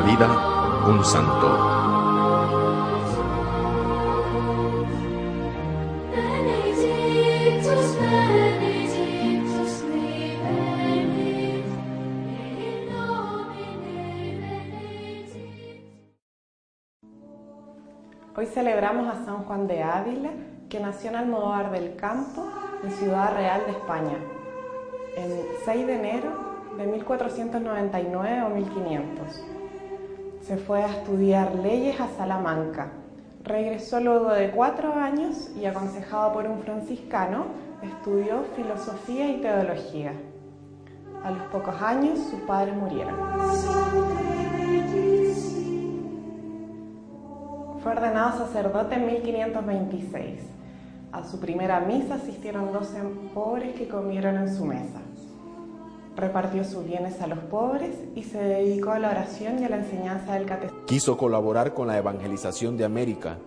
vida, un santo. Hoy celebramos a San Juan de Ávila, que nació en Almodóvar del Campo, en Ciudad Real de España, en 6 de enero de 1499 o 1500. Se fue a estudiar leyes a Salamanca. Regresó luego de cuatro años y, aconsejado por un franciscano, estudió filosofía y teología. A los pocos años sus padres murieron. Fue ordenado sacerdote en 1526. A su primera misa asistieron 12 pobres que comieron en su mesa. Repartió sus bienes a los pobres y se dedicó a la oración y a la enseñanza del catecismo. Quiso colaborar con la evangelización de América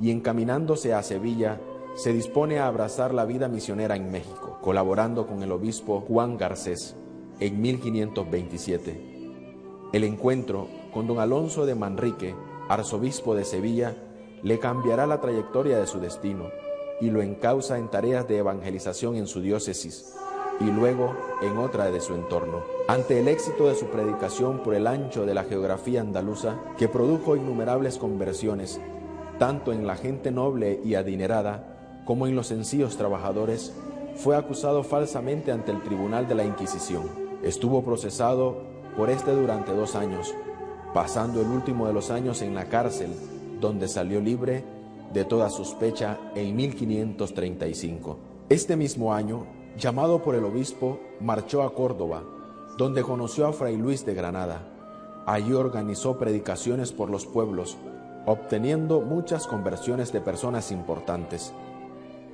y encaminándose a Sevilla, se dispone a abrazar la vida misionera en México, colaborando con el obispo Juan Garcés en 1527. El encuentro con don Alonso de Manrique, arzobispo de Sevilla, le cambiará la trayectoria de su destino y lo encausa en tareas de evangelización en su diócesis y luego en otra de su entorno. Ante el éxito de su predicación por el ancho de la geografía andaluza, que produjo innumerables conversiones, tanto en la gente noble y adinerada como en los sencillos trabajadores, fue acusado falsamente ante el tribunal de la Inquisición. Estuvo procesado por este durante dos años, pasando el último de los años en la cárcel, donde salió libre de toda sospecha en 1535. Este mismo año, llamado por el obispo, marchó a Córdoba, donde conoció a Fray Luis de Granada. Allí organizó predicaciones por los pueblos, obteniendo muchas conversiones de personas importantes.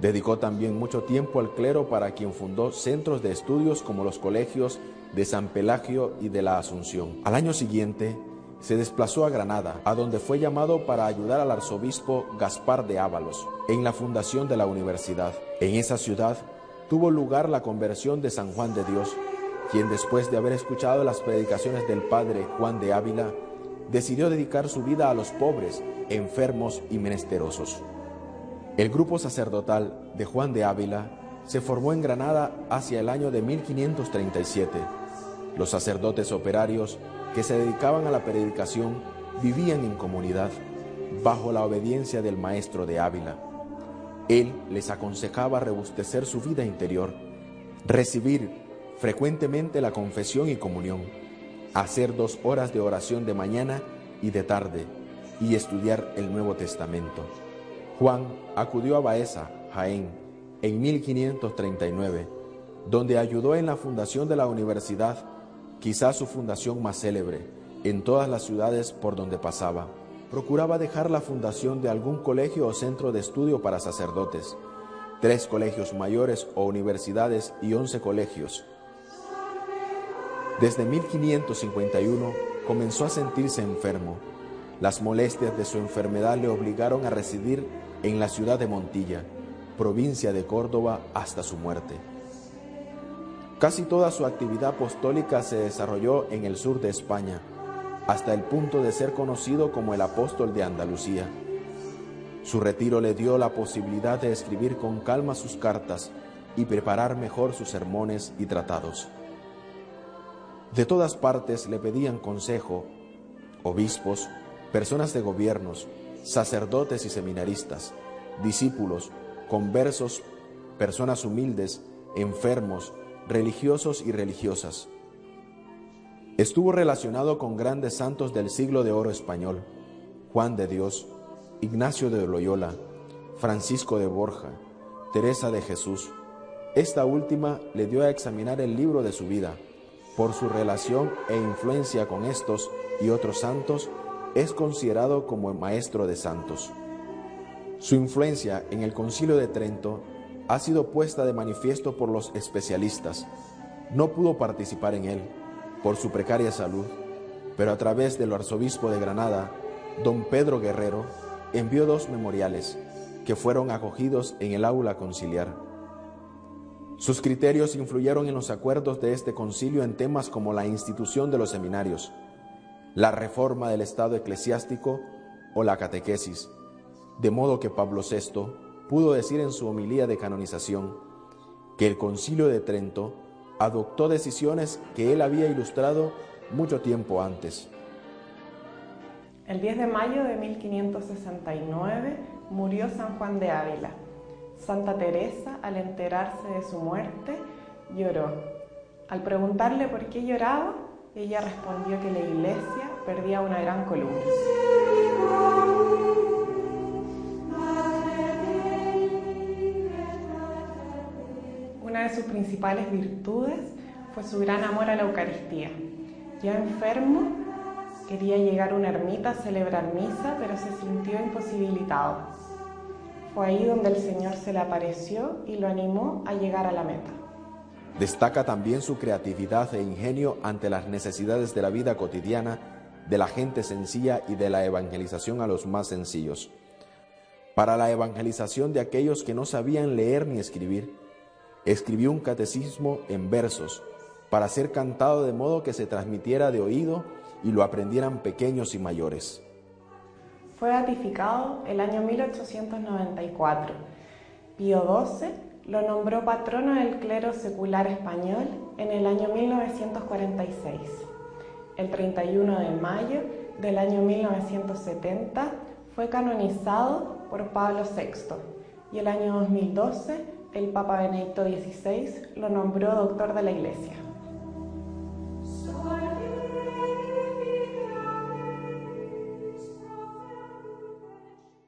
Dedicó también mucho tiempo al clero para quien fundó centros de estudios como los colegios de San Pelagio y de la Asunción. Al año siguiente, se desplazó a Granada, a donde fue llamado para ayudar al arzobispo Gaspar de Ábalos en la fundación de la universidad. En esa ciudad tuvo lugar la conversión de San Juan de Dios, quien después de haber escuchado las predicaciones del padre Juan de Ávila, decidió dedicar su vida a los pobres, enfermos y menesterosos. El grupo sacerdotal de Juan de Ávila se formó en Granada hacia el año de 1537. Los sacerdotes operarios que se dedicaban a la predicación vivían en comunidad, bajo la obediencia del maestro de Ávila. Él les aconsejaba rebustecer su vida interior, recibir frecuentemente la confesión y comunión, hacer dos horas de oración de mañana y de tarde y estudiar el Nuevo Testamento. Juan acudió a Baeza, Jaén, en 1539, donde ayudó en la fundación de la universidad, quizás su fundación más célebre, en todas las ciudades por donde pasaba. Procuraba dejar la fundación de algún colegio o centro de estudio para sacerdotes, tres colegios mayores o universidades y once colegios. Desde 1551 comenzó a sentirse enfermo. Las molestias de su enfermedad le obligaron a residir en la ciudad de Montilla, provincia de Córdoba, hasta su muerte. Casi toda su actividad apostólica se desarrolló en el sur de España, hasta el punto de ser conocido como el apóstol de Andalucía. Su retiro le dio la posibilidad de escribir con calma sus cartas y preparar mejor sus sermones y tratados. De todas partes le pedían consejo obispos, personas de gobiernos, sacerdotes y seminaristas, discípulos, conversos, personas humildes, enfermos, religiosos y religiosas. Estuvo relacionado con grandes santos del siglo de oro español, Juan de Dios, Ignacio de Loyola, Francisco de Borja, Teresa de Jesús. Esta última le dio a examinar el libro de su vida. Por su relación e influencia con estos y otros santos, es considerado como el maestro de santos. Su influencia en el concilio de Trento ha sido puesta de manifiesto por los especialistas. No pudo participar en él por su precaria salud, pero a través del arzobispo de Granada, don Pedro Guerrero, envió dos memoriales que fueron acogidos en el aula conciliar. Sus criterios influyeron en los acuerdos de este concilio en temas como la institución de los seminarios, la reforma del Estado eclesiástico o la catequesis, de modo que Pablo VI pudo decir en su homilía de canonización que el concilio de Trento adoptó decisiones que él había ilustrado mucho tiempo antes. El 10 de mayo de 1569 murió San Juan de Ávila. Santa Teresa, al enterarse de su muerte, lloró. Al preguntarle por qué lloraba, ella respondió que la iglesia perdía una gran columna. De sus principales virtudes fue su gran amor a la Eucaristía. Ya enfermo, quería llegar a una ermita a celebrar misa, pero se sintió imposibilitado. Fue ahí donde el Señor se le apareció y lo animó a llegar a la meta. Destaca también su creatividad e ingenio ante las necesidades de la vida cotidiana, de la gente sencilla y de la evangelización a los más sencillos. Para la evangelización de aquellos que no sabían leer ni escribir, escribió un catecismo en versos para ser cantado de modo que se transmitiera de oído y lo aprendieran pequeños y mayores. Fue ratificado el año 1894. Pío XII lo nombró patrono del clero secular español en el año 1946. El 31 de mayo del año 1970 fue canonizado por Pablo VI y el año 2012 el Papa Benedicto XVI lo nombró doctor de la Iglesia.